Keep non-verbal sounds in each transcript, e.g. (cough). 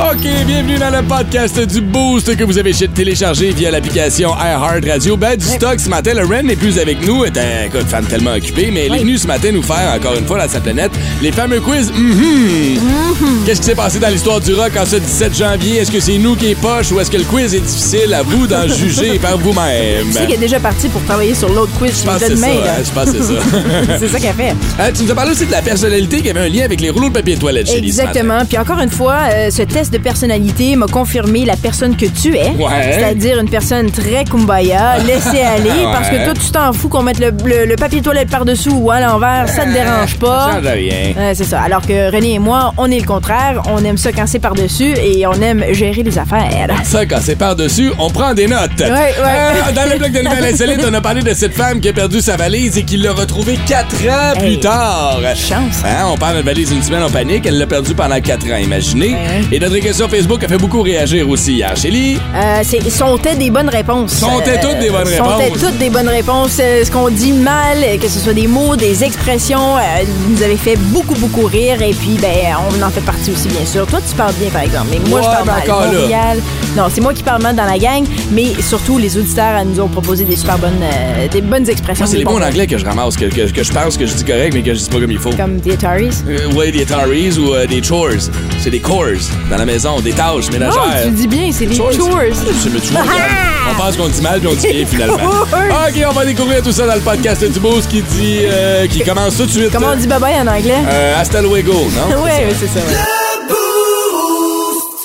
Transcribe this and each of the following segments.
OK, bienvenue dans le podcast du Boost que vous avez téléchargé via l'application iHeart Radio. Ben, du stock ce matin, le Ren n'est plus avec nous. Était, écoute, femme tellement occupée, mais il est venu ce matin nous faire, encore une fois, dans sa planète, les fameux quiz. Mhm. Qu'est-ce qui s'est passé dans l'histoire du rock en ce 17 janvier? Est-ce que c'est nous qui est poche ou est-ce que le quiz est difficile? À vous d'en (laughs) juger par vous-même? Tu sais qu'elle est déjà partie pour travailler sur l'autre quiz Je pense c'est ça. hein, Je pense que c'est ça. (laughs) C'est ça qu'elle fait. Hein, tu nous as parlé aussi de la personnalité qui avait un lien avec les rouleaux de papier de toilette chez. Exactement. Puis encore une fois, euh, ce test de personnalité m'a confirmé la personne que tu es. Ouais. C'est-à-dire une personne très kumbaya, laissez (laughs) aller, parce que toi, tu t'en fous qu'on mette le, le- le papier toilette par-dessus ou à l'envers, ça te dérange Ça pas. change rien. Ouais, c'est ça. Alors que René et moi, on est le contraire. On aime ça quand c'est par-dessus et on aime gérer les affaires. Ça, quand c'est par-dessus, on prend des notes. Ouais, ouais. Euh, dans le bloc de nouvelles (laughs) insolites, on a parlé de cette femme qui a perdu sa valise et qui l'a retrouvée quatre ans Hey, plus tard. chance. Hein, on parle de valise une semaine en panique. Elle l'a perdue pendant quatre ans, imaginez. Et notre question Facebook a fait beaucoup réagir aussi hier. Chélie, Euh, c'est sont-elles des bonnes réponses? Sont-elles toutes des bonnes Sont-elles réponses? toutes des bonnes réponses? Ce qu'on dit mal, que ce soit des mots, des expressions, euh, nous avait fait beaucoup, beaucoup rire. Et puis, ben, on en fait partie aussi, bien sûr. Toi, tu parles bien, par exemple. Mais moi, Ouais, je parle mais mal. Montréal. Non, c'est moi qui parle mal dans la gang. Mais surtout, les auditeurs nous ont proposé des super bonnes, euh, des bonnes expressions. moi, c'est les mots en anglais que je ramasse, que, que- que je pense que je dis correct, mais que je dis pas comme il faut. Comme the Ataris. Euh, ouais, des Ataris ou des chores. C'est des chores dans la maison, des tâches Non, ménagères. tu le dis bien, c'est des Chores. tu (laughs) On pense qu'on dit mal puis on dit bien finalement. (laughs) Oui. OK, on va découvrir tout ça dans le podcast du Boost qui dit euh, qui commence tout de suite. Comment on dit bye-bye en anglais? euh, hasta luego, non? (laughs) ouais, c'est ça. ouais.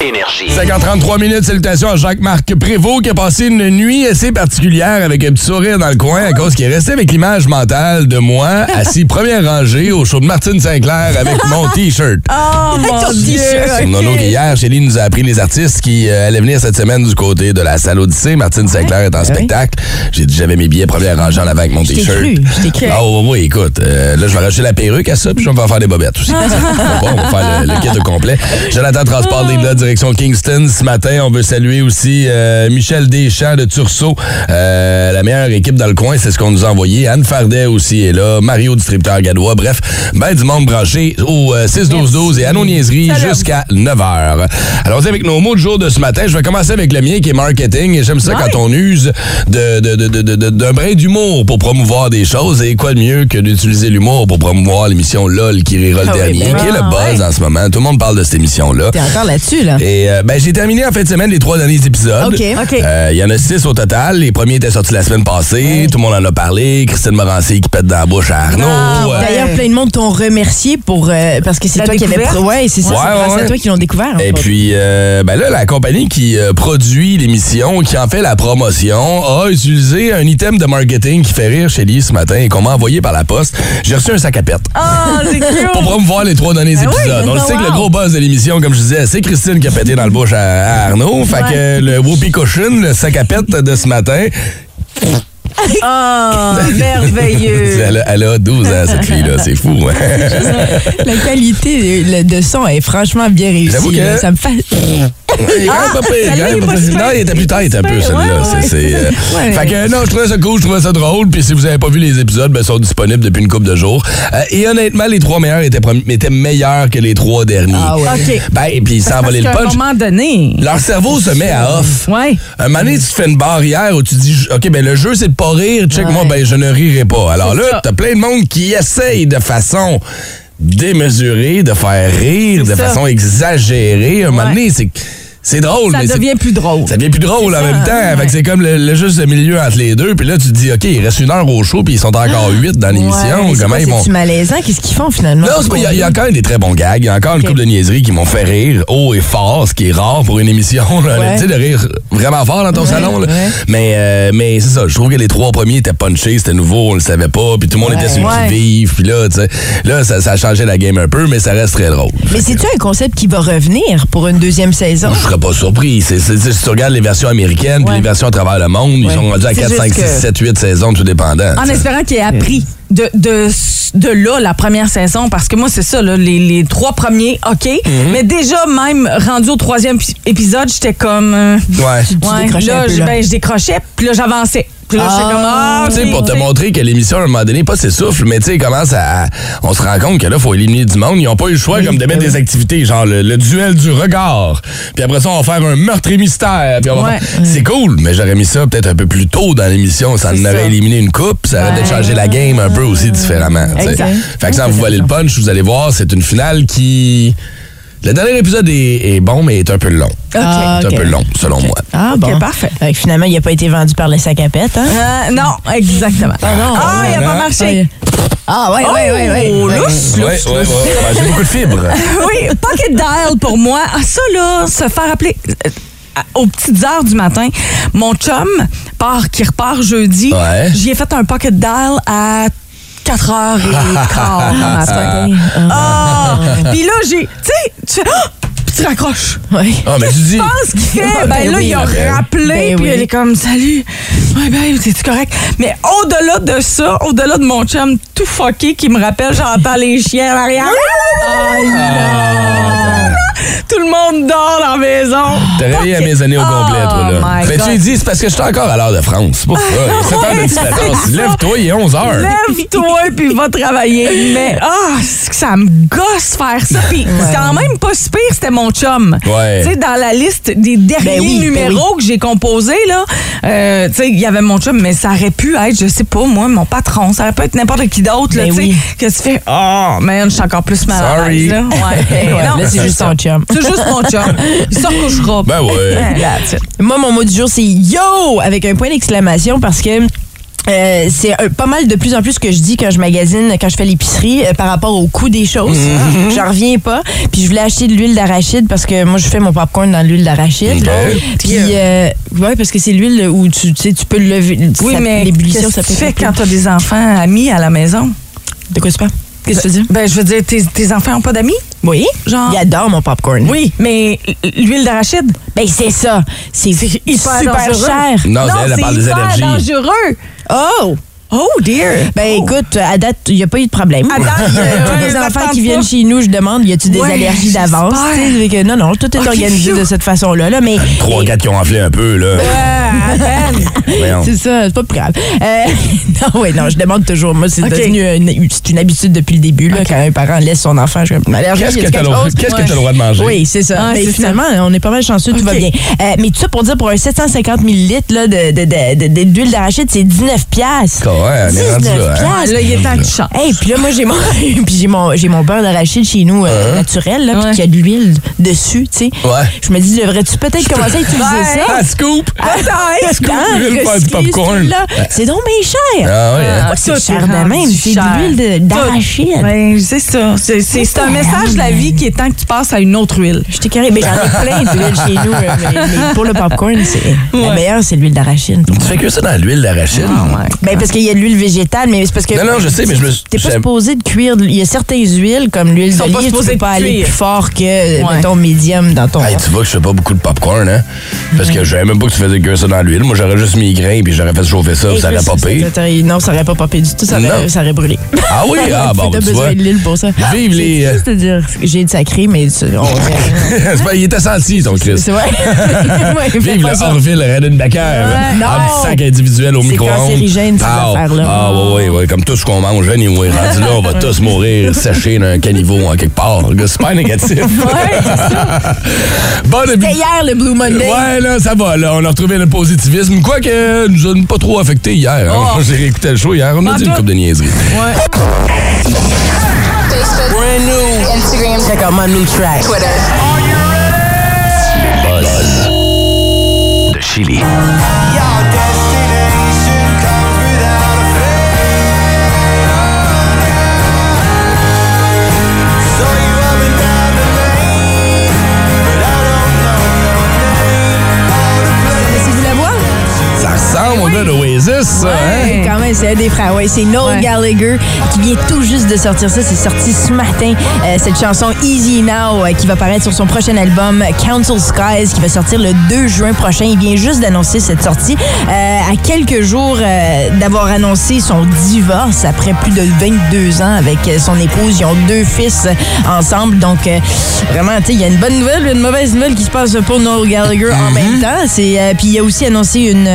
Énergie. 50-33 minutes, salutations à Jacques-Marc Prévost qui a passé une nuit assez particulière avec un petit sourire dans le coin à cause qu'il est resté avec l'image mentale de moi assis (laughs) première rangée au show de Martine Sinclair avec mon (laughs) T-shirt. Oh, mon Dieu! C'est Nono ok. qui hier, Chélie nous a appris les artistes qui euh, allaient venir cette semaine du côté de la salle Odyssée. Martine Sinclair est en spectacle. J'ai dit j'avais mes billets première rangée en avant avec mon t'ai T-shirt. cru, je t'ai cru. Ah oui, oui, écoute, euh, là je vais racheter la perruque à ça puis je vais me faire des bobettes aussi. bon, (laughs) on va faire le, le kit au complet. Jonathan Transport est là, direction Kingston. Ce matin, on veut saluer aussi euh, Michel Deschamps de Turceau, euh, la meilleure équipe dans le coin, c'est ce qu'on nous a envoyé. Anne Fardet aussi est là, Mario Distributeur Gadois. Bref, ben du monde branché au euh, 6-12-12 et à nos niaiseries jusqu'à 9h. Alors, avec nos mots du jour de ce matin, je vais commencer avec le mien qui est marketing. Et j'aime ça quand on use de, de, de, de, de- de- d'un brin d'humour pour promouvoir des choses. Et quoi de mieux que d'utiliser l'humour pour promouvoir l'émission LOL qui rira le Ah oui, dernier, ben qui est le buzz ouais. en ce moment. Tout le monde parle de cette émission-là. T'es encore là-dessus, là. Et euh, ben, j'ai terminé en fin de semaine les trois derniers épisodes. OK. OK. Euh, Il y en a six au total. Les premiers étaient sortis la semaine passée. Tout le monde en a parlé. Christine Morancy qui pète dans la bouche à Arnaud. Ah, Euh, D'ailleurs, plein de monde t'ont remercié pour euh, parce que c'est toi qui avais ouais c'est ça Ouais, c'est à toi qu'ils l'ont découvert. Et puis, euh, ben là, la compagnie qui euh, produit l'émission, qui en fait la promotion, a utilisé un item de marketing qui fait rire chez Lee ce matin et qu'on m'a envoyé par la poste. J'ai reçu un sac à pète. Oh, c'est (laughs) cute! Pour promouvoir les trois derniers oui, épisodes. On le wow. sait que le gros buzz de l'émission, comme je disais, c'est Christine qui a pété dans le bouche à, à Arnaud. Fait que le whoopie cushion, le sac à pète de ce matin, Oh, merveilleux! (laughs) elle a, elle a 12 ans, cette fille-là. C'est fou. hein? La qualité de, son est franchement bien réussie. Ça me fait. Il est quand même pas pire, celle-là, quand même il est pas pas pire. super. Non, il était plus tête un peu, Ouais, ouais, euh, Ouais. Fait que non, je trouvais ça cool, je trouvais ça drôle. Puis si vous n'avez pas vu les épisodes, ben, ils sont disponibles depuis une couple de jours. Euh, et honnêtement, les trois meilleurs étaient, prom- étaient meilleurs que les trois derniers. Ah ouais. OK. Ben, et puis sans voler le Parce qu'à un punch, moment donné. leur cerveau se met à off. Ouais. Un moment donné, tu te fais une barrière où tu dis, OK, ben le jeu, c'est de pas rire. Check, moi, ben je ne rirai pas. Alors là, ça. t'as plein de monde qui essaye de façon démesurée de faire rire, de ça. façon exagérée. Un moment Ouais. donné, c'est... C'est drôle, Ça mais c'est- devient plus drôle. ça devient plus drôle en C'est même temps. ouais. Fait que c'est comme le, le juste milieu entre les deux. Puis là, tu te dis, OK, il reste une heure au show, puis ils sont encore huit dans l'émission. Ouais, c'est Comment ils vont? C'est-tu malaisant? Qu'est-ce qu'ils font finalement? Non, c'est il y, a- y même des très bons gags. Il y a encore une couple de niaiseries qui m'ont fait rire haut et fort, ce qui est rare pour une émission. Ouais. Tu sais, de rire vraiment fort dans ton salon. là. Mais, euh, mais c'est ça. Je trouve que les trois premiers étaient punchés, c'était nouveau, on le savait pas. Puis tout le monde était sur le qui-vive. Puis là, tu sais, là ça, ça a changé la game un peu, mais ça reste très drôle. Mais c'est-tu un concept qui va revenir pour une deuxième saison? Je serais pas surpris. C'est, c'est- c'est- si tu regardes les versions américaines puis Ouais. les versions à travers le monde, ils sont rendus à C'est 4, juste 5, 6, que- 7, 8 saisons, tout dépendant. En espérant qu'il ait appris de, de, de là, la première saison, parce que moi, c'est ça, là, les, les trois premiers, OK. Mhm. Mais déjà, même rendu au troisième pi- épisode, j'étais comme. euh, Ouais. là, je- là. ben, je décrochais, puis là, j'avançais. Puis là, comme. Ah, Tu sais, pour te montrer que l'émission, à un moment donné, pas s'essouffle, mais tu sais, commence à. On se rend compte que là, faut éliminer du monde. Ils n'ont pas eu le choix comme de mettre des activités, genre le, le duel du regard. Puis après ça, on va faire un meurtre et mystère. Puis on va Ouais. faire- C'est cool, mais j'aurais mis ça peut-être un peu plus tôt dans l'émission. Ça en aurait ça. éliminé une coupe. Ça aurait peut-être changé la game un peu aussi différemment. Exact. Fait que sans vous voler le punch, vous allez voir, c'est une finale qui. Le dernier épisode est, est bon, mais est un peu long. Ah, C'est ok. un peu long, selon moi. Ah, bon. parfait. Finalement, il n'a pas été vendu par les sacs à pète, hein? Euh, non, exactement. Ah, non. il a pas Ah, marché. Ah, ouais, Oh, ouais, ouais, ouais. lousse, Ouais, ouais, ouais. Ouais, J'ai beaucoup de fibres. (laughs) oui, Pocket Dial pour moi. Ah, ça, là, se faire appeler euh, aux petites heures du matin. Mon chum part, qui repart jeudi. Ouais. J'y ai fait un Pocket Dial à 4h15 le matin. Ah! Puis là, j'ai. Tu sais, tu fais. Ah! Raccroches. Ouais. Ah, mais tu dis. Je pense qu'il fait? Ben, Ben là, oui, il a ben rappelé, ben puis oui. il est comme, salut. Ouais, ben, c'est-tu correct? Mais au-delà de ça, au-delà de mon chum tout fucké qui me rappelle, j'entends les chiens en arrière. Tout le monde dort dans la maison. T'as réveillé à mes années au complet, toi, là. Oh Mais tu God. lui dis, c'est parce que je suis encore à l'heure de France. C'est pour ça. (laughs) Il y a 7 heures de différence. Lève-toi, il est 11 heures. Lève-toi puis va travailler. Mais ah, c'est que ça me gosse faire ça. Puis c'est quand même pas si pire, c'était mon chum. Ouais. Tu sais, dans la liste des derniers Ben oui, ben numéros que j'ai composés, là, euh, tu sais, il y avait mon chum, mais ça aurait pu être, je sais pas, moi, mon patron. Ça aurait pu être n'importe qui d'autre, là, Ben tu sais. oui. Que tu fais, oh, man, je suis encore plus mal à Sorry. l'aise, là. Ouais. (laughs) Ouais, Non, là, c'est juste ton chum. C'est juste mon chum. Il se recouchera. Ben ouais. Moi, mon mot du jour, c'est yo avec un point d'exclamation parce que. euh, c'est pas mal de plus en plus ce que je dis quand je magasine, quand je fais l'épicerie euh, par rapport au coût des choses. (laughs) J'en reviens pas. Puis je voulais acheter de l'huile d'arachide parce que moi je fais mon popcorn dans l'huile d'arachide. Ok. Puis euh, ouais parce que c'est l'huile où tu, tu sais tu peux le lever. Oui, ça- mais l'ébullition qu'est-ce ça que tu fais quand t'as des enfants amis à la maison? De quoi tu parles? Qu'est-ce que tu veux dire? Ben, je veux dire, tes, tes enfants n'ont pas d'amis? Oui. Genre- Ils adorent mon popcorn. Oui, mais l'huile d'arachide? Ben c'est ça. C'est hyper super dangereux. cher. Non, c'est elle, elle c'est parle des hyper dangereux. Oh. Oh, dear. Ben écoute, à date, il n'y a pas eu de problème. À date, euh, (laughs) Tous ouais, les ça enfants qui viennent chez nous, je demande, y a-tu des Ouais, allergies d'avance? Tu Non, non, tout est organisé phew. de cette façon-là. Là, mais 3 4 qui ont enflé un peu, là. Ah, à peine. Voyons. c'est ça, c'est pas plus grave. Euh, (laughs) non, ouais, non, je demande toujours. Moi, c'est devenu une, c'est une habitude depuis le début. Là, Quand un parent laisse son enfant, je suis comme, allergie, Qu'est-ce y que a-tu t'as le droit- chose? qu'est-ce que Ouais. t'as le droit de manger? Oui, c'est ça. Ah, Mais c'est finalement, on est pas mal chanceux, tout va bien. Euh, mais tout ça pour dire, pour un 750 ml d'huile d'arachide, c'est 19 piastres. Ouais, on est rendu 19 là, hein? Ah, là, il est temps que tu. Hey, puis là, moi, j'ai mon, (laughs) puis j'ai mon, j'ai mon beurre d'arachide chez nous, euh, naturel, là, puis Ouais. qu'il y a de l'huile dessus, tu sais. Ouais. Je me dis, devrais-tu peut-être commencer à (laughs) utiliser ça? Ah, scoop! Attends, Scoop, je vais le faire du popcorn. C'est donc bien cher. Ah, ouais. hein? Ah, c'est cher de même. C'est de l'huile de- d'arachide. Ben, c'est ça. C'est, c'est- c'est un message de la vie qui est temps que tu passes à une autre huile. Je t'ai carré, mais j'en ai plein d'huile chez nous. euh, Mais, mais pour le popcorn, c'est la meilleure, c'est l'huile d'arachide. Tu fais que ça dans l'huile d'arachide? Ben, parce qu'il y a de l'huile végétale, mais c'est parce que. Non, non, je sais, mais je me T'es pas supposé de cuire. Il y a certaines huiles, comme l'huile d'olive, tu peux pas aller plus fort que, Ouais. mettons, médium dans ton. Hey, tu vois que je fais pas beaucoup de popcorn, hein? Parce que je savais même pas que tu faisais cuire ça dans l'huile. Moi, j'aurais juste mis les grains puis j'aurais fait chauffer ça, puis ça aurait popé. Non, ça aurait pas popé du tout. Ça aurait, Non. ça aurait brûlé. Ah oui? (laughs) Ah, bon, T'as tu vois. besoin de l'huile pour ça. Vive les, à dire j'ai de sacré, mais c'est- on (laughs) C'est pas- il était senti, ton Chris. C'est vrai. (laughs) Vive le. Orville Redenbacher. En petit sac individuel au C'est micro-ondes. Ces Ah, oui, oui, oui. Comme tout ce qu'on mange, anyway. Rendu là, on va tous mourir (laughs) séchés d'un caniveau en quelque part. C'est pas (laughs) négatif. Bonne C'était hier, le Blue Monday. Ouais, là, ça va. Là, on a retrouvé le positivisme. Quoique, nous a pas trop affecté hier. hein. Oh. (laughs) J'ai réécouté le show hier. On a dit une coupe de niaiseries. Instagram, Check out my new track. Twitter. Buzz. De Chili. Runaway Hein? Ouais, quand même, c'est des frères. Ouais, c'est Noel. Gallagher qui vient tout juste de sortir ça. C'est sorti ce matin, euh, cette chanson Easy Now euh, qui va paraître sur son prochain album Council Skies qui va sortir le 2 juin prochain. Il vient juste d'annoncer cette sortie euh, à quelques jours d'avoir annoncé son divorce après plus de 22 ans avec son épouse. Ils ont deux fils ensemble. Donc, vraiment, tu sais, il y a une bonne nouvelle, une mauvaise nouvelle qui se passe pour Noel Gallagher en mm-hmm. même temps. Puis il a aussi annoncé une,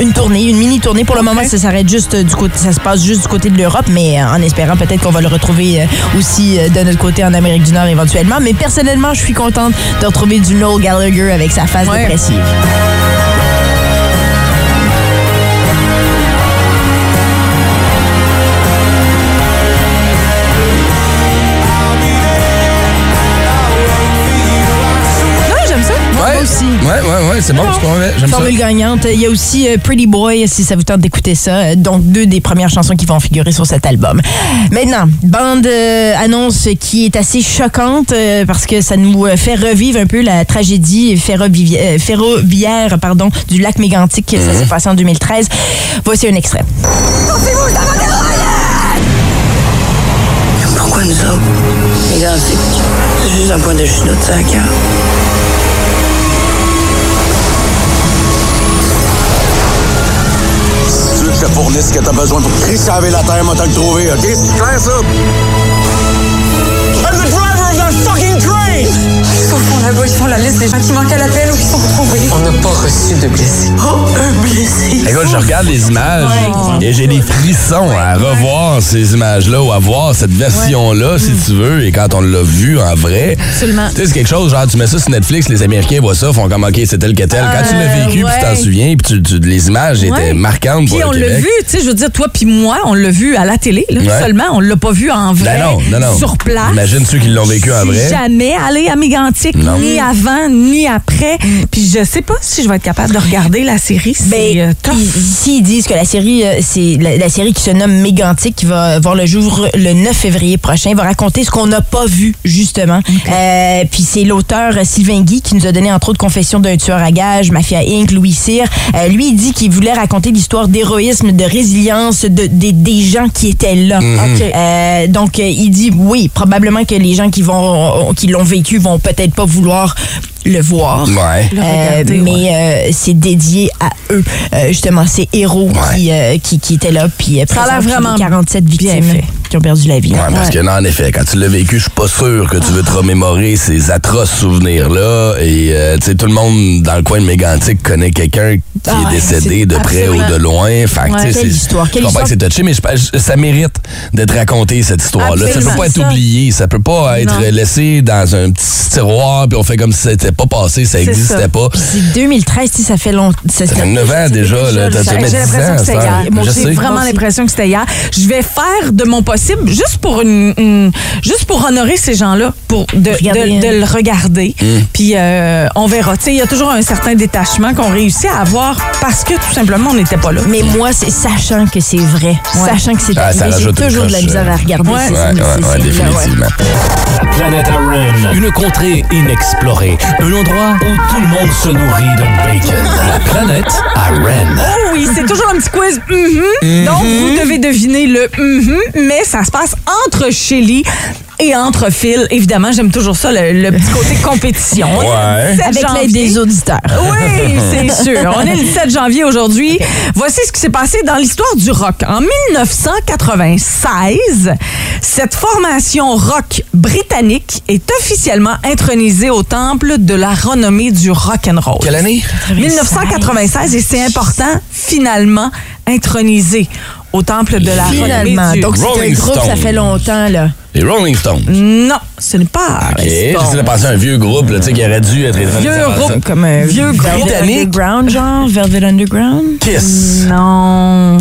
une tournée, une mini-tournée tournée. Pour le moment, ça s'arrête juste du côté, ça se passe juste du côté de l'Europe, mais euh, en espérant peut-être qu'on va le retrouver euh, aussi euh, de notre côté en Amérique du Nord éventuellement. Mais personnellement, je suis contente de retrouver du Noel Gallagher avec sa face Ouais. dépressive. Ouais, j'aime ça. Ouais, Moi aussi. Ouais, c'est bon, c'est pas mauvais. J'aime ça. Formule gagnante. Il y a aussi euh, Pretty Boy, si ça vous tente d'écouter ça. Euh, Donc, deux des premières chansons qui vont figurer sur cet album. Maintenant, bande euh, annonce qui est assez choquante euh, parce que ça nous fait revivre un peu la tragédie ferroviaire pardon, du lac Mégantic. Ça s'est passé en 2013. Voici un extrait. Pourquoi nous autres? Mégantic, c'est juste un point de chute de sac, te fournisse ce que t'as besoin pour crissaver la terre, moi t'as le trouver, ok? C'est clair ça? I'm the driver of that fucking train! Ils font la liste des gens qui manquent à l'appel ou qui sont retrouvés. On n'a pas reçu de blessés. Oh, un blessé! Écoute, je regarde les images et j'ai des frissons à revoir ces images-là ou à voir cette version-là, si tu veux, et quand on l'a vu en vrai. Absolument. Tu sais, c'est quelque chose, genre, tu mets ça sur Netflix, les Américains voient ça, font comme, OK, c'est tel que tel. Quand tu l'as vécu, puis tu t'en souviens, puis tu- tu- les images étaient marquantes pour Puis on l'a vu, tu sais, je veux dire, toi puis moi, on l'a vu à la télé, là, Ouais. seulement. On l'a pas vu en vrai, Ben non, non, non. sur place. Imagine ceux qui l'ont vécu en vrai. jamais allé à Mégantic, Non. ni avant, ni après. Puis je sais pas si je vais être capable de regarder la série. C'est Ben, euh, tough. ils- ici, ils disent que la série, euh, c'est la, la série qui se nomme Mégantic, qui va voir le jour le 9 février prochain, va raconter ce qu'on n'a pas vu, justement. Euh, puis c'est l'auteur Sylvain Guy qui nous a donné, entre autres, Confession d'un tueur à gages, Mafia Inc., Louis Cyr. Euh, lui, il dit qu'il voulait raconter l'histoire d'héroïsme, de résilience de, des- des gens qui étaient là. Euh, donc, il dit, oui, probablement que les gens qui vont qui l'ont vécu vont peut-être pas vouloir le voir. Ouais. Le Euh, regarder, mais euh, c'est dédié à eux, euh, justement, ces héros qui, euh, qui, qui étaient là. Puis, euh, Ça a l'air vraiment les 47 bien victimes fait. Qui ont perdu la vie. Ouais, parce que non, en effet, quand tu l'as vécu, je suis pas sûr que tu veux te remémorer ces atroces souvenirs-là. Et euh, tu sais, tout le monde dans le coin de Mégantic connaît quelqu'un qui Ah est ouais, décédé de près absolument. ou de loin. Fait Ouais. tu sais, Quelle c'est- histoire, Je quelle comprends que c'est touché, mais je ça mérite d'être raconté, cette histoire-là. Ça peut pas être ça. oublié. Ça peut pas être Non. laissé dans un petit tiroir, puis on fait comme si c'était pas passé, ça existait ça. pas. C'est 2013, tu sais, ça fait longtemps. Ça, fait 9 ans déjà, là. J'ai tu mets 10 l'impression que c'était ça. hier. Moi, Je j'ai vraiment l'impression que c'était hier. Je vais faire de mon possible juste pour une, une- juste pour honorer ces gens-là, pour de, Regarder, de- de hein. le regarder. Mm. Puis euh, on verra. Tu sais, il y a toujours un certain détachement qu'on réussit à avoir parce que tout simplement on n'était pas là. Mais moi, c'est sachant que c'est vrai, sachant que c'est Ah, j'ai toujours de la misère à regarder Ouais. ces- Ouais, définitivement. La planète Aren, une contrée inexplorée, un endroit où tout le monde se nourrit de bacon. La planète Aren. Oh oui, c'est toujours un petit quiz. mhm. Donc, vous devez deviner le mais ça se passe entre Shelly et entre Phil. Évidemment, j'aime toujours ça, le, le petit côté (laughs) compétition. Ouais. 17 Avec l'aide des auditeurs. Oui, c'est (laughs) sûr. On est le 17 janvier aujourd'hui. Voici ce qui s'est passé dans l'histoire du rock. En 1996, cette formation rock britannique est officiellement intronisée au temple de la renommée du rock and roll. Quelle année? 1996 et c'est important, finalement intronisé au temple de la Finalement. Donc, c'est un groupe, ça fait longtemps, là. Les Rolling Stones. Non, ce n'est pas. OK. J'essaie de penser à un vieux groupe là, tu sais, qui aurait dû être Vieux groupe. Comme un Vieux Velvet Britannique. Underground, genre. Velvet Underground? Kiss. Non.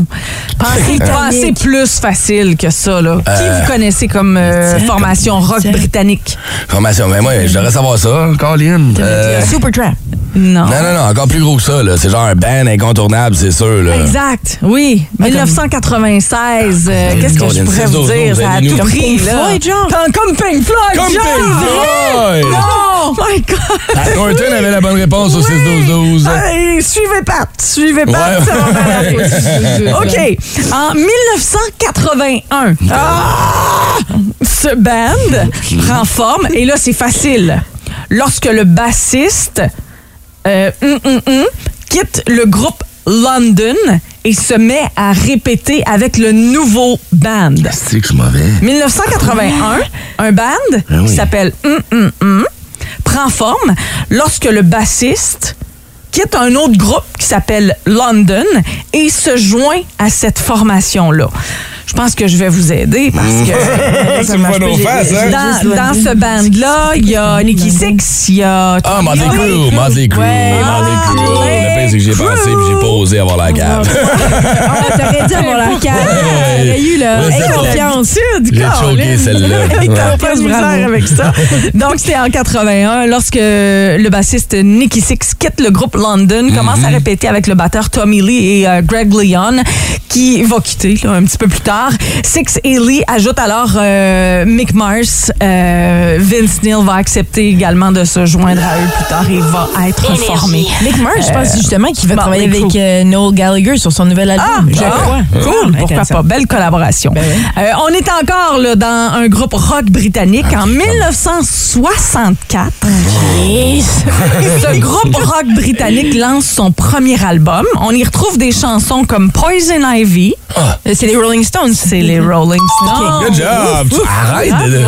Pensez, (laughs) plus facile que ça, là. Qui Euh, vous connaissez comme euh, formation rock britannique? Formation. Mais moi, je devrais savoir ça, Colin. Euh, Supertramp. Non. Non, non, non, encore plus gros que ça, là. C'est genre un band incontournable, c'est sûr, là. Exact, oui. 1996, euh, qu'est-ce que je pourrais vous 16, dire? Ça a tout Comme pris, Pink là? Floyd, genre? Comme, Pink Floyd, Comme! Pink Floyd! Oh my God! Pat Norton avait la bonne réponse au 6-12-12. Hey, suivez Pat, suivez Pat, ça va. (laughs) OK. En 1981, ah, ce band (laughs) prend forme et là, c'est facile. Lorsque le bassiste euh, hum, hum, quitte le groupe London et se met à répéter avec le nouveau band. C'est que c'est mauvais. 1981, un band Ah oui. qui s'appelle prend forme lorsque le bassiste quitte un autre groupe qui s'appelle London et se joint à cette formation-là. Je pense que je vais vous aider parce que (laughs) C'est pas nos faces, hein? dans, dans ce band-là, il y a Nicky Six, il y a... Ah, Motley Crue, Motley Crue, Ouais. Motley Crue. Motley Le pire, c'est que j'ai pensé puis j'ai pas osé avoir la cave. Ah, T'aurais dû avoir la (laughs) carte. T'aurais eu, là. Ouais, c'est Aie ça. confiance. J'ai choqué celle-là. T'as pas de misère avec ça. Donc, c'était en 81, lorsque le bassiste Nicky Six quitte le groupe London, commence à répéter avec le batteur Tommy Lee et euh, Greg Leon, qui va quitter là, un petit peu plus tard. Six et Lee ajoutent alors euh, Mick Mars. Euh, Vince Neil va accepter également de se joindre à eux plus tard et va être Énergie. formé. Mick Mars, je pense justement qu'il va bon, travailler avec euh, Noel Gallagher sur son nouvel album. Ah, je ah, crois. Cool, Ah, pourquoi intéressant. pas? Belle collaboration. Ben oui. Euh, on est encore là, dans un groupe rock britannique en 1964. Ce groupe rock britannique lance son premier album. On y retrouve des chansons comme Poison Ivy. Euh, C'est les Rolling Stones. C'est les Rolling Stones. Good job! Arrête de...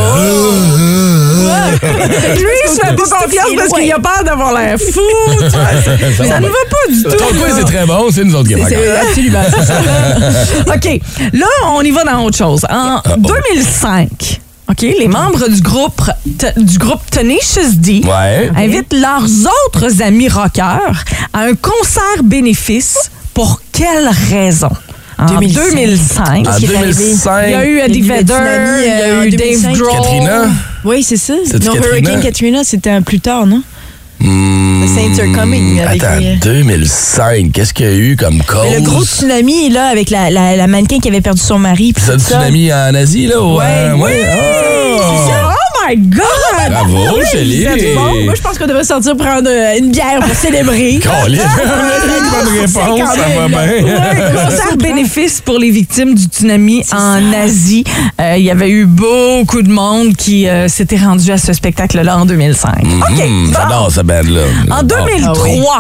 Lui, il se fait pas confiance parce qu'il a peur d'avoir l'air fou. tu vois. (laughs) Ça, ça ne va pas du tout. Ton quiz est très bon, c'est nous autres qui est C'est absolument ça. (laughs) OK. Là, on y va dans autre chose. En 2005, OK, les membres du groupe, du groupe Tenacious D Ouais. invitent leurs autres amis rockers à un concert bénéfice. Pour quelle raison? En 2005. 2005. En Qu'est-ce qui est arrivé? 2005. Il y a eu Eddie le Vedder, il y a euh, eu Dave 2005. Grohl. Katrina? Oui, c'est ça. Non? Hurricane Katrina, c'était un plus tard, non? Hmm, The Saints are coming avec Attends, les- 2005, qu'est-ce qu'il y a eu comme cause? Mais le gros tsunami, là, avec la, la, la mannequin qui avait perdu son mari. C'est du tsunami en Asie, là? ou, Ouais, euh, oui, ouais. Ah! Oh my God! Bravo, Chélie! Êtes bon. Moi, je pense qu'on devrait sortir prendre euh, une bière pour célébrer. (laughs) Colin, bonne réponse, ça va bien. Ouais, concert (laughs) bénéfice pour les victimes du tsunami en Asie. Euh, Il y avait eu beaucoup de monde qui euh, s'était rendu à ce spectacle-là en 2005. OK. Hum, bon. J'adore cette band-là. En 2003,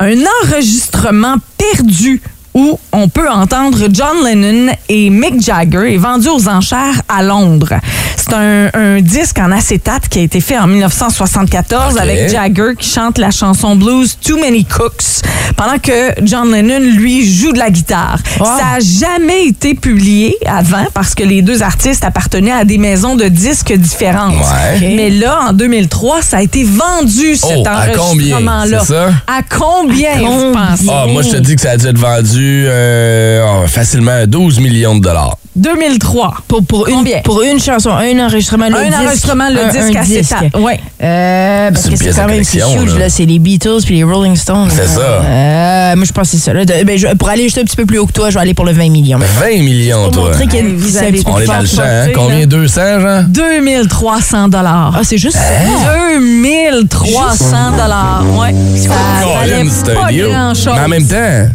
un enregistrement perdu où on peut entendre John Lennon et Mick Jagger est vendu aux enchères à Londres. C'est un, un disque en acétate qui a été fait en 1974 Ok. avec Jagger qui chante la chanson blues Too Many Cooks pendant que John Lennon, lui, joue de la guitare. Ça a jamais été publié avant parce que les deux artistes appartenaient à des maisons de disques différentes. Ouais. Mais là, en 2003, ça a été vendu, cet Oh, à combien? C'est ça? À combien, vous pensez? Ah, moi, je te dis que ça a dû être vendu euh, oh, facilement à 12 millions de dollars. 2003. Pour, pour, une, Combien? pour une chanson, un enregistrement, le Un disque. enregistrement, le un- disque un acétate. Ouais. Euh, parce que c'est quand même huge, là. là. C'est les Beatles puis les Rolling Stones. C'est ça. Euh, moi, je pense que c'est ça. Là. De- ben, je- pour aller juste un petit peu plus haut que toi, je vais aller pour le 20 millions. 20 millions, Pour toi. montrer qu'il y a une On est dans le champ, hein? Combien? 200, genre? 2300 dollars. Ah, c'est juste Hein? 2300 dollars. Ouais. Ça valait pas grand-chose. Mais en même temps.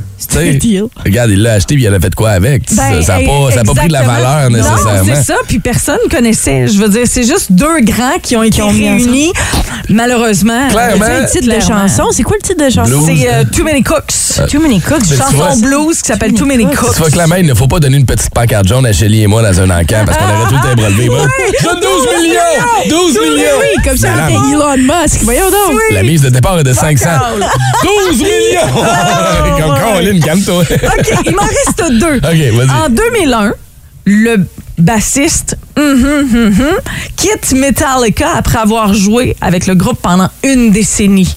Regarde, il l'a acheté puis il a fait quoi avec? Ben, ça n'a pas, ça a pas pris de la valeur Non, nécessairement. c'est ça, puis personne connaissait. Je veux dire, c'est juste deux grands qui ont été ont réunis. Malheureusement. Clairement. Le titre de Clairement. chanson, c'est quoi le titre de chanson? C'est euh, Too Many Cooks. Too Many Cooks. Vois, Chanson blues qui s'appelle Too Many Cooks. Tu vois que la main, il ne faut pas donner une petite pancarte jaune à Shelly et moi dans un encamp parce qu'on aurait tout le temps relevé. Je donne 12 millions! 12 millions! Oui, comme ça, avec Elon Musk. Voyons donc. La mise de départ est de 500. 12 millions! (laughs) Calme-toi. (laughs) OK, il m'en reste deux. OK, vas-y. En 2001, le bassiste hum, hum, hum, quitte Metallica après avoir joué avec le groupe pendant une décennie.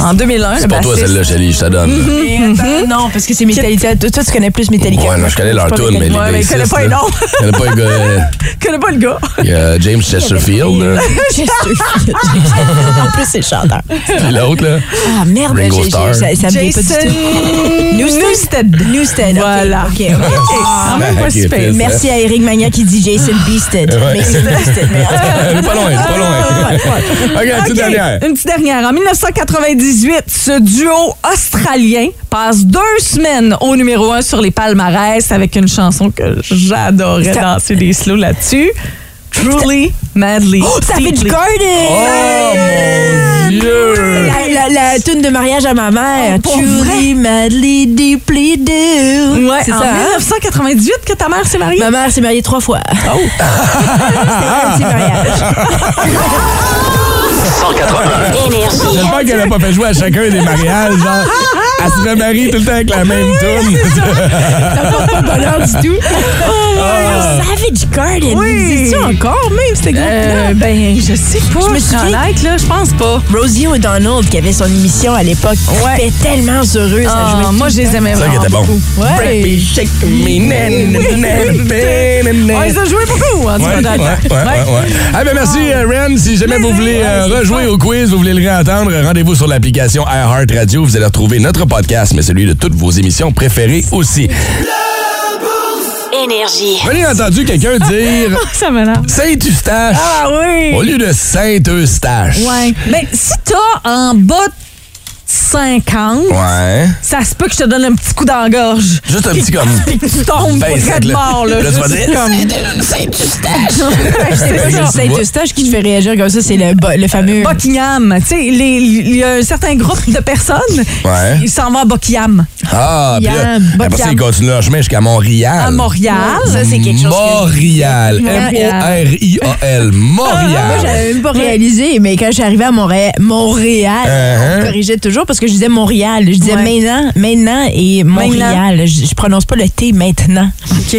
En 2001, C'est le pour toi, celle-là, Chélie, je te donne. Mais attends, non, parce que c'est Metallica. Toi, toi, tu connais plus Metallica. Ouais, non, je connais leur tune, mais les connaît bassistes, pas les noms. Je connais pas les gars. euh, Je (laughs) connais pas le gars. Il y a James Chesterfield. (laughs) Chesterfield. en plus, c'est le chanteur. Puis l'autre, là. Ah, merde, Ringo Starr. ça, ça me vient pas du tout. Newsted. Newstead. ok, Voilà. OK. Ah, même pas fils. Merci à Eric Magnan qui dit Jason Beasted. Beasted. mais en tout cas, Elle est pas loin, pas loin. OK, la petite dernière. Une petite dernière. En 1998, ce duo australien passe deux semaines au numéro un sur les palmarès avec une chanson que j'adorais danser des slows là-dessus. Truly, Madly. Savage Deeply. Garden! Oh, mon Dieu! La, la, la tune de mariage à ma mère. Oh, pour Truly, madly, deeply do. Ouais, c'est en ça. hein? 1998 que ta mère s'est mariée? Ma mère s'est mariée trois fois. Oh! (laughs) C'était un petit mariage. 181. (laughs) Énergie. J'espère qu'elle n'a pas fait jouer à chacun des mariages. Genre, elle se remarie tout le temps avec la même tune. Pas de bonheur du tout. (laughs) Savage Garden. Oui. C'est-tu encore même, ce groupe-là? Euh, ben, je sais pas. Je me suis honnête, là, je pense pas. Rosie O'Donnell, qui avait son émission à l'époque, Ouais. était tellement heureuse. Ah, à jouer moi, je les aimais C'est ça qui vraiment était bon. Ouais. shake me, On les a joués beaucoup, en tout cas, ouais, ouais. Ah, ben merci, euh, Ren. Si jamais vous voulez euh, rejouer au quiz, vous voulez le réentendre, rendez-vous sur l'application iHeart Radio. Vous allez retrouver notre podcast, mais celui de toutes vos émissions préférées aussi. Énergie. Vous avez entendu quelqu'un dire (laughs) Ça m'énerve. Saint-Eustache Ah oui! au lieu de Saint-Eustache. Ouais. Ben, si t'as en bas de 50, Ouais. ça se peut que je te donne un petit coup dans la gorge. Juste un petit comme. Puis (laughs) que tu tombes Ben, près de là. mort, là. Là, tu vas Juste dire, (laughs) ça. Saint-Eustache qui te fait réagir comme ça, c'est le, fameux. Buckingham. Tu sais, il y a un certain groupe de personnes, Ouais. ils s'en vont à Buckingham, Ah, puis après ça, ils continuent leur chemin jusqu'à Montréal. à Montréal. Ça, c'est quelque chose que- Montréal. Montréal. M-O-R-I-A-L. Moi, j'avais même pas réalisé, mais quand je suis arrivée à Montréal, Montréal, Uh-huh. on me corrigeait toujours parce que je disais Montréal. Je disais Ouais. maintenant, maintenant et Montréal. Je, je prononce pas le T maintenant.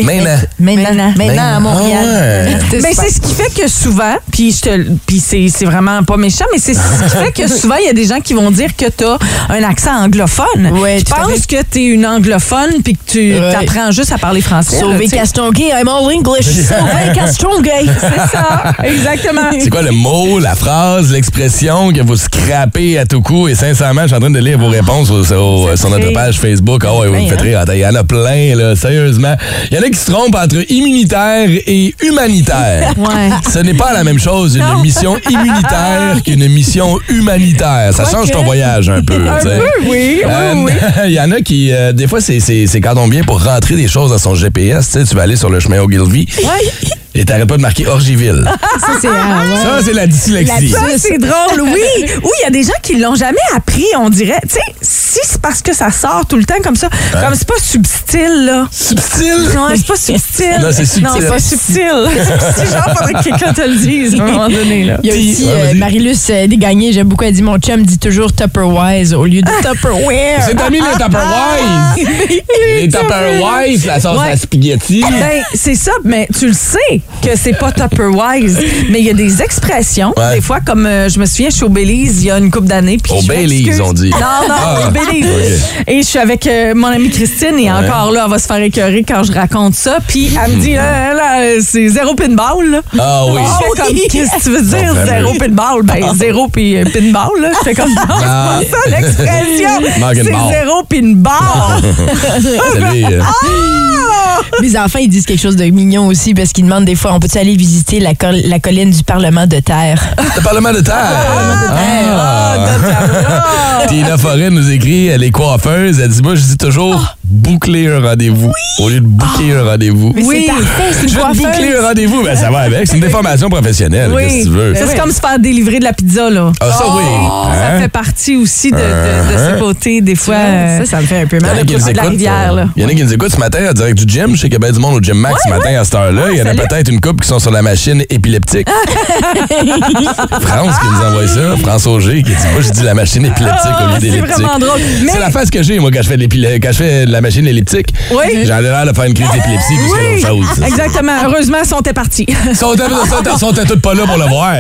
Maintenant. Maintenant, maintenant à Montréal. Ah ouais. (laughs) Super. c'est ce qui fait que souvent, puis je te, puis c'est, c'est vraiment pas méchant, mais c'est ce qui fait que (laughs) souvent il y a des gens qui vont dire que t'as un accent anglophone. Ouais, je tout à pense que t'es une anglophone puis que tu Ouais. apprends juste à parler français. là, Sauvé tu sais. Castonguay, I'm all English. (laughs) Sauvé Castonguay. C'est ça, exactement. C'est quoi le mot, la phrase, l'expression que vous scrapez à tout coup? Et sincèrement, je suis en train de lire vos réponses au- au- sur notre page Facebook. Ah ouais, vous me faites rire. Attends, Il y en a plein, là, sérieusement. Il y en a qui se trompent entre immunitaire et humanitaire. (laughs) Ouais. Ce n'est pas la même chose, une mission immunitaire qu'une mission humanitaire. Ça change ton voyage un peu. Un oui, oui, Euh, oui. (laughs) Il y en a qui, euh, des fois, c'est- quand on vient pour rentrer des choses dans son GPS. Tu vas aller sur le chemin Ogilvy et t'arrêtes pas de marquer Orgiville. (laughs) Ça, c'est. ah, ouais. Ça, c'est la dyslexie. Ça, c'est drôle, oui. Oui, il y a des gens qui l'ont jamais appris, on dirait. Tu sais, si c'est parce que ça sort tout le temps comme ça, comme c'est pas subtil, là. Subtil? Non, c'est pas subtil. Non, c'est subtil. Non, c'est pas subtil. (laughs) C'est genre, faudrait que quelqu'un te le dise à un moment donné, là. Il y a aussi Ouais, euh. Marie-Luce euh, Desgagnés, j'aime beaucoup, elle dit Mon chum dit toujours Tupperwise au lieu de Tupperware. C'est t'as mis les Tupperwise? (laughs) les Tupperwise, la sauce Ouais. à spaghetti. Ben, c'est ça, mais tu le sais que c'est pas Tupperwise. Mais il y a des expressions, Ouais. des fois, comme euh, je me souviens, chez Belize il y a une couple d'années. puis Au je m'excuse. on dit. Non, non, Ah. au Belize. Et je suis avec euh, mon amie Christine, et encore là, elle va se faire écœurer quand je raconte ça. Puis elle me dit, là, là, c'est zéro pinball, là. Ah oui. Je fais comme, (laughs) qu'est-ce que tu veux dire, Bon, zéro pinball? Ben, zéro puis euh, pinball, là. Je fais comme, non, Ah. c'est pas ça l'expression. (laughs) C'est zéro pinball. (laughs) Salut. euh, Mes enfants, ils disent quelque chose de mignon aussi parce qu'ils demandent des fois on peut-tu aller visiter la, col- la colline du Parlement de Terre? Le Parlement de terre? Ah. Tina Forêt nous écrit, elle est coiffeuse. Elle dit Moi, je dis toujours boucler un rendez-vous au lieu de boucler un rendez-vous. Oui. c'est Je vais boucler un rendez-vous. Ben, ça va avec. C'est une déformation professionnelle. Qu'est-ce que tu veux? C'est comme se faire délivrer de la pizza, là. Ah, ça, oui. Ça Hein? fait partie aussi de, de, de ce côté, des fois. euh, Ça, ça me fait un peu Il y en mal. a qui nous de la écoutent. Il y en a qui nous écoutent ce matin en direct du gym. Je sais qu'il y a bien du monde au gym Max ce matin à cette heure-là. Il y en a peut-être une couple qui sont sur la machine épileptique. (laughs) France qui nous envoie ça. France Auger qui dit Moi, je dis la machine épileptique au lieu Ah, c'est d'épileptique. vraiment drôle. Mais- C'est la face que j'ai, moi, quand je fais, de la machine elliptique. Oui. J'en ai l'air de faire une crise d'épilepsie Oui, que d'autres choses. exactement. Heureusement, ils sont partis. Ils sont, sont, tous pas là pour le voir.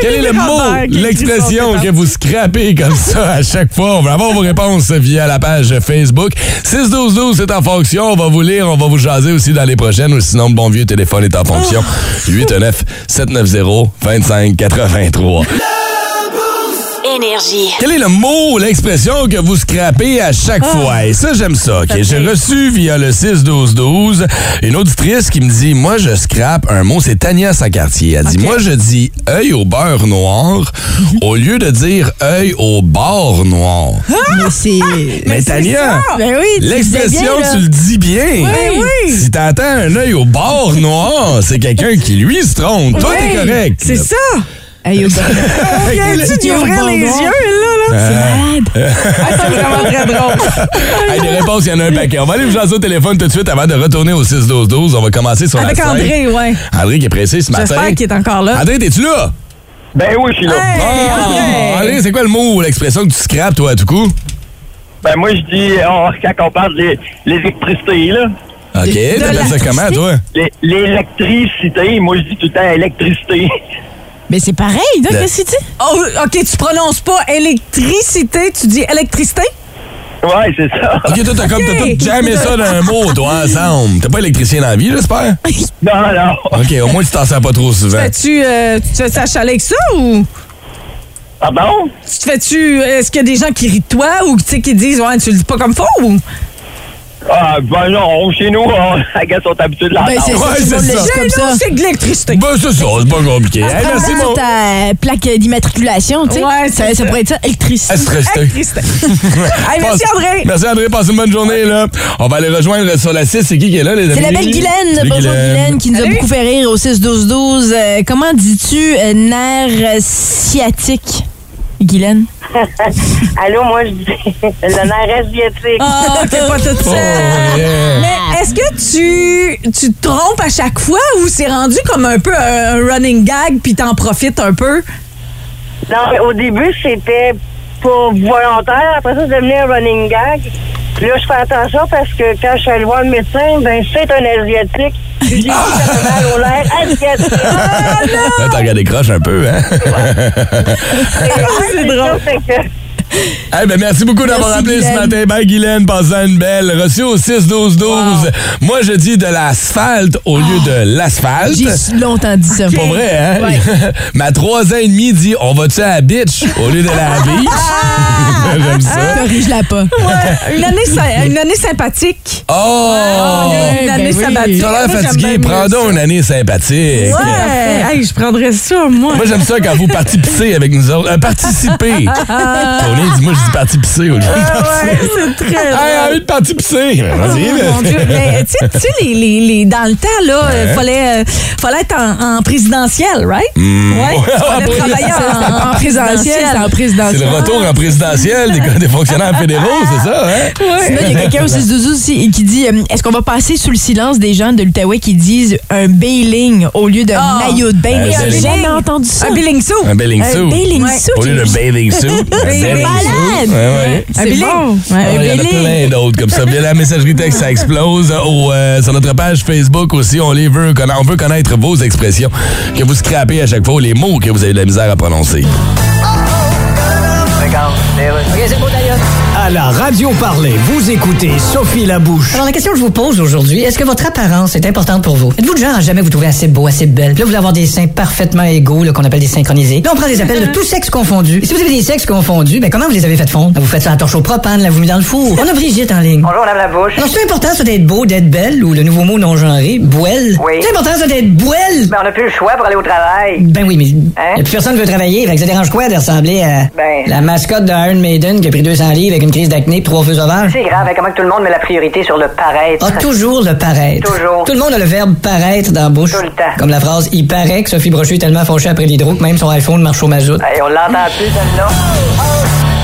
Quel est le mot, l'expression que vous scrapez comme ça à chaque fois? On va avoir vos réponses via la page Facebook. 61212, c'est en fonction. On va vous lire, on va vous jaser aussi dans les prochaines. Ou sinon, le bon vieux téléphone est en fonction. 819 790 2583. Énergie. Quel est le mot, l'expression que vous scrapez à chaque Ah. fois? Et ça, j'aime ça. ok? J'ai reçu via le 6-12-12 une auditrice qui me dit Moi, je scrape un mot. C'est Tania Sacartier. Elle dit Moi, je dis œil au beurre noir au lieu de dire œil au bord noir. Mais c'est. Mais Tania, Ben oui, l'expression, tu le dis bien. Oui, oui. Si t'entends un œil au bord noir, c'est quelqu'un qui, lui, se trompe. Toi, t'es correct. C'est ça. Hey, d'y (laughs) ouvrir bon les yeux, là? là? C'est malade. (laughs) Ah, c'est vraiment très drôle. (laughs) Hey, des réponses, il y en a un paquet. On va aller vous jaser au téléphone tout de suite avant de retourner au 6-12-12. On va commencer sur Avec la scène. André, ouais. André qui est pressé ce matin. J'espère qu'il est encore là. André, t'es-tu là? Ben oui, je suis là. Hey, Ah, André! André, c'est quoi le mot ou l'expression que tu scrapes, toi, à tout coup? Ben moi, je dis, on- quand on parle de l'électricité, là, OK, t'appelles ça comment, toi? l'é- l'électricité, moi, je dis tout le temps électricité. Mais c'est pareil, là, qu'est-ce que tu dis? Oh, OK, tu prononces pas électricité, tu dis électricité? Ouais, c'est ça. OK, toi, t'as comme t'as tout jamais ça d'un mot, toi, ensemble. T'es pas électricien dans la vie, j'espère? (laughs) Non, non. OK, au moins, tu t'en sers pas trop souvent. Fais-tu euh, tu te fais ça chalet avec ça ou? Pardon? tu te fais-tu est-ce qu'il y a des gens qui rient de toi ou tu sais qui disent ouais tu le dis pas comme faux ou? Ah, ben non, chez nous, on, I guess, on est habitué de Ben, l'entendre. c'est ça, Ouais, tout le monde c'est le ça. dit comme ça. non, c'est de l'électricité. Ben, c'est ça, c'est pas compliqué. Hey, merci, mon... sur ta plaque d'immatriculation, tu sais. Ouais, ça, pourrait être ça, électricité. (laughs) Hey, merci Passe- André. Merci André, passe une bonne journée là. On va aller rejoindre sur la 6. C'est qui qui est là, les amis? C'est la belle Guylaine, Salut, bonjour Guylaine, qui nous a Salut. beaucoup fait rire au 6-12-12. Euh, comment dis-tu euh, nerf sciatique, Guylaine? (laughs) Allô, moi, je dis (laughs) le nerf asiatique. Ah, t'es pas toute Oh, yeah. Mais est-ce que tu, tu te trompes à chaque fois ou c'est rendu comme un peu un, un running gag puis t'en profites un peu? Non, mais au début, c'était pas volontaire. Après ça, c'est devenu un running gag. Puis là, je fais attention parce que quand je suis allée voir le médecin, ben, c'est un Asiatique. J'ai dit que j'avais mal au asiatique. Là, t'as regardé croche un peu, hein? (laughs) c'est drôle. Eh ben, merci beaucoup d'avoir appelé ce matin. Bye, Guylaine. Passez une belle. Reçu au 6-12-12. Moi, je dis de l'asphalte au lieu de l'asphalte. J'ai longtemps dit ça. Pas vrai, hein? Ouais. (laughs) Ma trois ans et demi dit on va-tu à la bitch au lieu de la (laughs) beach? (laughs) J'aime ça. Corrige-la pas. Ouais, une année, une année sympathique. Oh! une ben année oui. sabbatique. Tu as l'air fatigué. Prends donc une année sympathique. Ouais, hey, je prendrais ça, moi. Moi, j'aime ça quand vous participez avec nous autres. Euh, participez. Dis-moi, je dis participer au lieu. Ah ouais, c'est très Hey, envie de participer. Vas-y, Oh, mon Dieu. Mais tu sais- tu sais, les, les, les- dans le temps, là, il fallait, euh, fallait être en, en présidentiel, right? Hmm. Ouais. Fallait travailler en, en Présidentiel, c'est en C'est présidentiel. le retour en présidentiel des, des fonctionnaires fédéraux, c'est ça, hein? Sinon, il y a quelqu'un au 6-12 aussi qui dit euh, Est-ce qu'on va passer sous le silence des gens de l'Outaouais qui disent un bailing au lieu de Ah. maillot de bain? Un J'ai bailing. jamais entendu ça. Un billing soup. Un bailing Un suit. bailing suit. Au lieu d'un bathing suit. (laughs) un C'est bailing malade. Ouais, ouais. C'est bon. Il y en a plein d'autres comme ça. Via la messagerie texte, ça explose. Au, euh, sur notre page Facebook aussi, on les veut on veut connaître vos expressions que vous scrapez à chaque fois, les mots que vous avez de la misère à prononcer. À la radio parler, vous écoutez Sophie Labouche. Alors, la question que je vous pose aujourd'hui, est-ce que votre apparence est importante pour vous? Êtes-vous le genre à jamais vous trouver assez beau, assez belle? Puis là, vous voulez avoir des seins parfaitement égaux, là, qu'on appelle des synchronisés. Là, on prend des appels de tous sexes confondus. Et si vous avez des sexes confondus, ben, comment vous les avez fait fondre? Vous faites ça à la torche au propane, là, vous mis dans le four. On a Brigitte en ligne. Bonjour, Madame la bouche. Alors, c'est important, ça, d'être beau, d'être belle, ou le nouveau mot non-genré, bouelle? Oui. C'est important, ça, d'être bouelle? Ben, on n'a plus le choix pour aller au travail. Ben oui, mais Hein? y a plus personne veut travailler, fait que ça dérange quoi de ressembler à Ben- la mascotte de Iron Maiden qui a pris 200 livres avec une crise d'acné et trois feux sauvages? C'est grave, hein, comment que tout le monde met la priorité sur le paraître? A toujours le paraître. Toujours. Tout le monde a le verbe paraître dans la bouche. Tout le temps. Comme la phrase Il paraît que Sophie Brochu est tellement fauchée après l'hydro que même son iPhone marche au mazout. Hey, on l'entend plus, celle-là.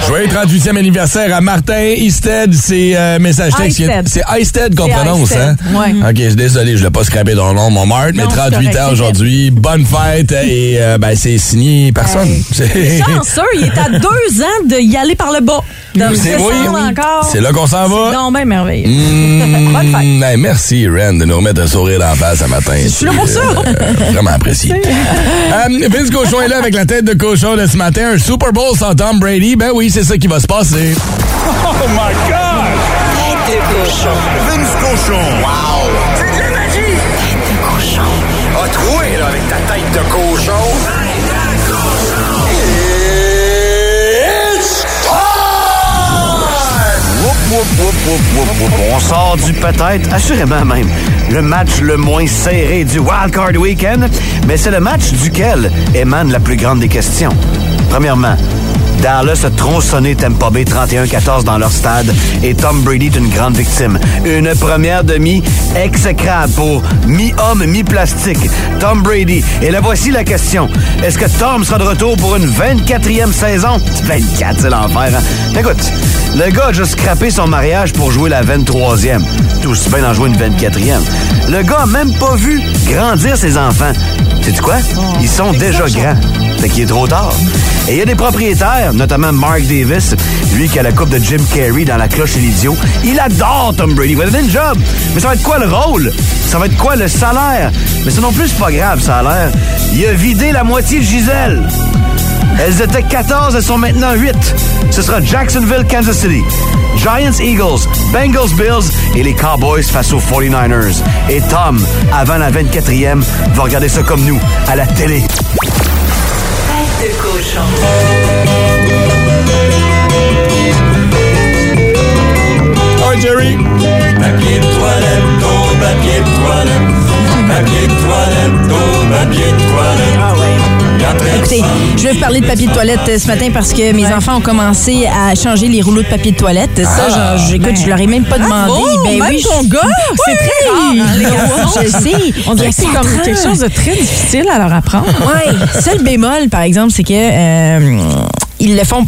Joyeux 38e anniversaire à Martin Easted. C'est euh, message texte. C'est Eisted qu'on prononce, hein? ouais. OK, je suis désolé, je l'ai pas scrappé dans le nom, mon Mart, mais Non, c'est 38 correct, ans aujourd'hui. Bonne fête c'est euh, ben, c'est signé personne. C'est- Chanceux, il est à (laughs) deux ans de y aller par le bas. Donc, C'est oui. descendre encore. C'est là qu'on s'en va? Non, ben merveilleux. Mmh, Bonne fête. hey, merci, Ren, de nous remettre un sourire la face ce matin. Je suis là pour ça. vraiment apprécié. (laughs) Euh, Vince Cochon est là avec la tête de cochon de ce matin. Un Super Bowl sans Tom Brady. Ben oui, c'est ça qui va se passer. Oh my God! Tête de cochon. Vince cochon. Wow! C'est de la magie! Tête de cochon. A troué, là, avec ta tête de cochon. On sort du peut-être, assurément même, le match le moins serré du Wild Card Weekend, mais c'est le match duquel émane la plus grande des questions. Premièrement, Dallas a tronçonné Tampa Bay 31-14 dans leur stade et Tom Brady est une grande victime. Une première demi exécrable pour mi-homme, mi-plastique. Tom Brady. Et là, voici la question. Est-ce que Tom sera de retour pour une 24e saison? 24, c'est l'enfer, hein? Écoute, le gars a juste scrappé son mariage pour jouer la 23e. Tout aussi bien d'en jouer une 24e. Le gars a même pas vu grandir ses enfants. Sais-tu quoi? Ils sont déjà grands. Fait qu'il est trop tard. Et il y a des propriétaires, notamment Mark Davis, lui qui a la coupe de Jim Carrey dans La Cloche et l'Idiot. Il adore Tom Brady. Il va donner une job. Mais ça va être quoi le rôle? Ça va être quoi le salaire? Mais ça non plus, c'est pas grave, ça a l'air. Il a vidé la moitié de Gisèle. Elles étaient 14, elles sont maintenant 8. Ce sera Jacksonville, Kansas City, Giants, Eagles, Bengals, Bills et les Cowboys face aux 49ers. Et Tom, avant la 24e, va regarder ça comme nous, à la télé. Cochon. Oh, Jerry. Papier de toilette, ton papier de toilette. Papier de toilette, ton papier de toilette. Ah. Écoutez, je vais vous parler de papier de toilette euh, ce matin parce que mes enfants ont commencé à changer les rouleaux de papier de toilette. Ça, Ah, genre, j'écoute, je leur ai même pas demandé. Bravo, ben même oui, ton je- gars, (laughs) c'est très rare, hein, les garçons. Je sais. On dirait a que c'est comme quelque chose de très difficile à leur apprendre. Oui. Seul bémol, par exemple, c'est que euh, ils le font,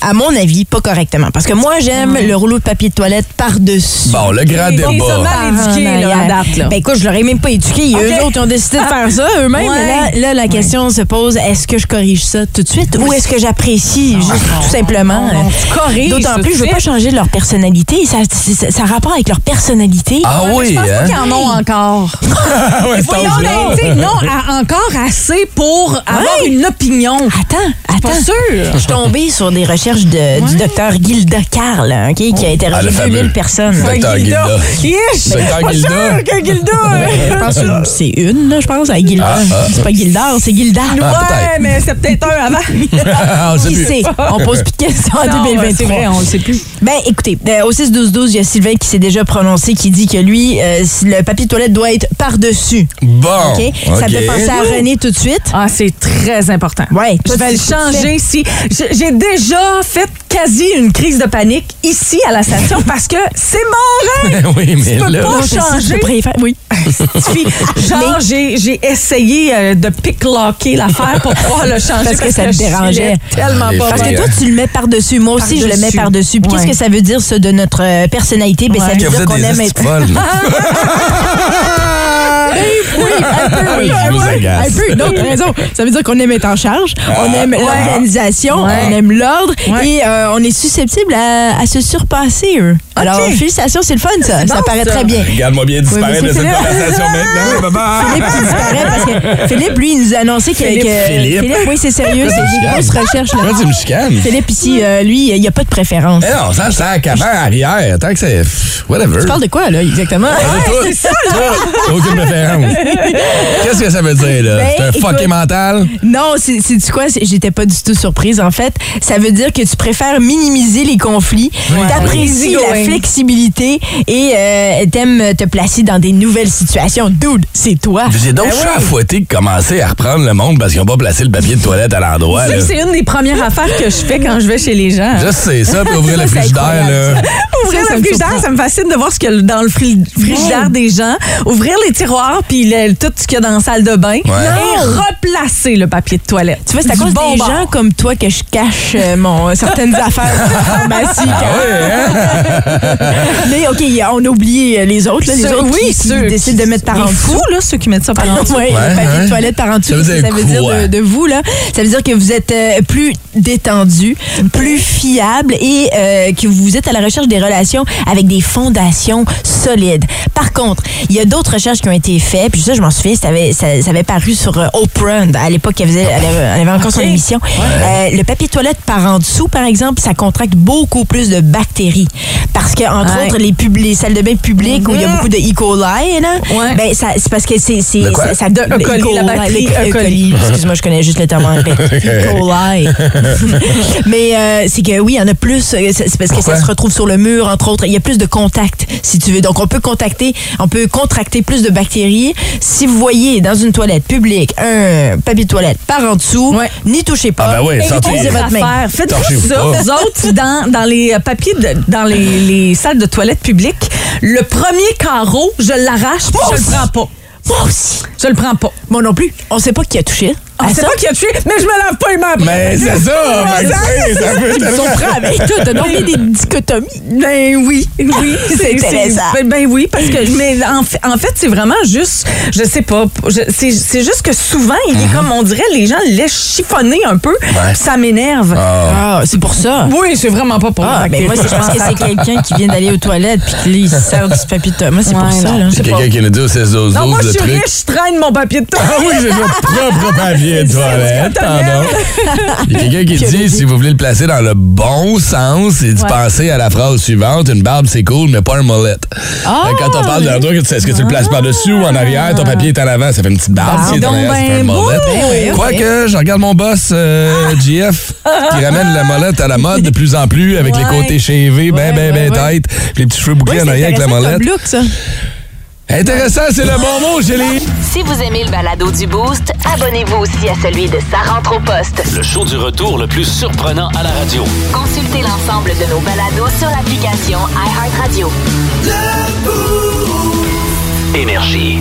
à mon avis, pas correctement. Parce que moi, j'aime le rouleau de papier de toilette par-dessus. Bon, le grand Ils débat. sont mal éduqués, Ah, là, à date, là. Ben écoute, je leur ai même pas éduqué. Ok. Eux autres ont décidé de faire ça eux-mêmes. Ouais. Mais Là, là, la question se pose est-ce que je corrige ça tout de suite ou est-ce que j'apprécie juste tout simplement non, non, D'autant plus, je veux pas changer leur personnalité. Ça, ça, ça a rapport avec leur personnalité. Ah oui, Je pense pas hein? qu'ils en ont encore. (laughs) ouais, c'est Voyons, sais, non, à- encore assez pour avoir une opinion. Attends, Pas attends. sûr. Je tombée sur des recherches de, du docteur Gilda Karl, hein, ok, qui a Ah, interrogé le fameux 2000 personnes. Docteur Gilda. Yes! Docteur Pas Gilda. sûr que Gilda. Je pense que c'est une, là, je pense, à Gilda. Ah, ah. C'est pas Gildar, c'est Gilda. Ah, ouais, peut-être. mais c'est peut-être un avant. (laughs) Ah, on sait Qui plus. sait? On pose plus de questions en Non, 2023. c'est vrai, on le sait plus. Ben, écoutez, euh, au 6-12-12, il y a Sylvain qui s'est déjà prononcé, qui dit que lui, euh, si le papier de toilette doit être par-dessus. Bon. OK? Ça me fait penser à René tout de suite. Ah, c'est très important. Ouais. Je vais le changer si. je- J'ai déjà fait quasi une crise de panique ici à la station (laughs) parce que c'est mon rêve. (laughs) oui, mais Tu peux là. pas Non, je changer. je préfère- Oui. (laughs) Suffit. Genre, j'ai j'ai essayé euh, de picklocker l'affaire pour pouvoir le changer Parce que ça te je dérangeait. tellement pas Parce que toi, tu le mets par-dessus. Moi aussi, je le mets Par-dessus. qu'est-ce que ça veut dire, ça, de notre euh, personnalité? Ben, ça veut Que dire qu'on aime être... folles. Oui, un peu, oui. Je vous agace. Un peu, non, t'as raison. Ça veut dire qu'on aime être en charge, on aime l'organisation, Ouais. on aime l'ordre Ouais. et euh, on est susceptible à, à se surpasser, eux. Alors, félicitations, c'est le fun, ça. Ça bon, paraît ça. très bien. Regarde-moi bien disparaître Oui, de cette conversation maintenant. (laughs) Bye-bye. Philippe qui disparaît parce que Philippe, lui, il nous a annoncé que. Philippe. Philippe. oui, c'est sérieux. C'est des grosses recherches. Là. Pourquoi tu me chicanes? Philippe, ici, euh, lui, il n'y a pas de préférence. Eh non, ça, ça, qu'avant, arrière, tant que c'est. Whatever. Tu parles de quoi, là, exactement? Tout. c'est ça, Tout. Aucune préférence. (laughs) Qu'est-ce que ça veut dire, là? Ben, c'est un fucké écoute, mental? Non, c'est c'est du quoi? J'étais pas du tout surprise. En fait, ça veut dire que tu préfères minimiser les conflits, Ouais. t'apprécies la flexibilité et euh, t'aimes te placer dans des nouvelles situations. Dude, c'est toi. J'ai donc Ben ouais. fouetter de commencer à reprendre le monde parce qu'ils n'ont pas placé le papier de toilette à l'endroit. C'est une des premières affaires que je fais quand je vais chez les gens. Je sais ça, puis ouvrir le (laughs) frigidaire, là. Ouvrir le frigidaire, ça me fascine de voir ce qu'il y a dans le fri- frigidaire des gens. Ouvrir les tiroirs, puis le- tout ce qu'il y a dans la salle de bain Ouais. et replacer le papier de toilette. Tu vois, c'est à cause bon des bord. gens comme toi que je cache euh, mon, euh, certaines (laughs) affaires de la pharmacie. Mais OK, on a oublié euh, les autres. Là, les Ceux- autres oui, qui, qui ceux décident de mettre par en dessous. fous, là, ceux qui mettent ça par en dessous. Ouais, Ouais, le papier ouais. de toilette par en dessous, Ça veut dire ça veut dire quoi? de, de vous là Ça veut dire que vous êtes euh, plus détendu, plus fiable et euh, que vous êtes à la recherche des relations avec des fondations solides. Par contre, il y a d'autres recherches qui ont été faites, puis ça je m'en souviens, ça avait, ça, ça avait paru sur euh, Oprah à l'époque elle, faisait- elle avait, elle avait encore son émission. Euh, le papier toilette par en dessous, par exemple, ça contracte beaucoup plus de bactéries parce que entre Ouais. autres les, pub- les salles de bain publiques où il y a beaucoup de E. coli, là, Ouais. ben c'est parce que c'est ça, ça De le E. coli, la bactérie E. coli. Excuse-moi, je connais juste le terme anglais. (laughs) E. coli. (laughs) Mais euh, c'est que oui, il y en a plus. C'est parce que Pourquoi? ça se retrouve sur le mur, entre autres. Il y a plus de contact, si tu veux. Donc, on peut contacter, on peut contracter plus de bactéries. Si vous voyez dans une toilette publique un papier de toilette par en dessous, Ouais. n'y touchez pas. Ah ben oui, utilisez votre main. affaire. Faites-vous Torchez-vous ça, vous autres, dans, dans les euh, papiers, de- dans les, les salles de toilettes publiques. Le premier carreau, je l'arrache, je le prends pas. Moi aussi. Je le prends pas. Moi non plus. On sait pas qui a touché. Sait ça? pas qui a tué, mais je me lave pas les mains. Mais c'est ça, (laughs) mais ça, c'est- ça peut (laughs) Ils sont prêts avec tout. T'as donc mis des dichotomies. Ben oui, oui. (laughs) C'est intéressant. Ben, ben oui, parce que, mais en, fait- en fait, c'est vraiment juste, je sais pas, c'est c'est juste que souvent, il est comme, on dirait, les gens le laissent chiffonner un peu, ça m'énerve. Ah, c'est pour ça. Oui, c'est vraiment pas pour Ah, ben moi, c'est- je pense que c'est quelqu'un qui vient d'aller aux toilettes puis qui il se sert du papier de. Moi, c'est pour ça. C'est quelqu'un qui nous dit au 16 12 Non, moi, je le suis truc. riche, je traîne mon papier de toilette. Ah oui, c'est votre propre papier toilette. Pardon. Il y a quelqu'un qui (laughs) dit, si vous voulez le placer dans le bon sens, il dit Ouais. penser à la phrase suivante, une barbe c'est cool, mais pas un mollet. Ah! Quand on parle d'un truc, est-ce que tu le places par-dessus ou en arrière, ton papier est en avant, ça fait une petite barbe. Si est en arrière, un ben oui, ok. Quoique, je regarde mon boss, euh, (laughs) GF, qui ramène la mollette à la mode de plus en plus, avec les côtés chevés, ben, ben, ben, ouais. tête, les petits cheveux bouclés en arrière avec la comme look, ça. Intéressant, c'est le bon mot, Chélie. Si vous aimez le balado du Boost, abonnez-vous aussi à celui de Sa rentre au poste. Le show du retour le plus surprenant à la radio. Consultez l'ensemble de nos balados sur l'application iHeartRadio. Énergie.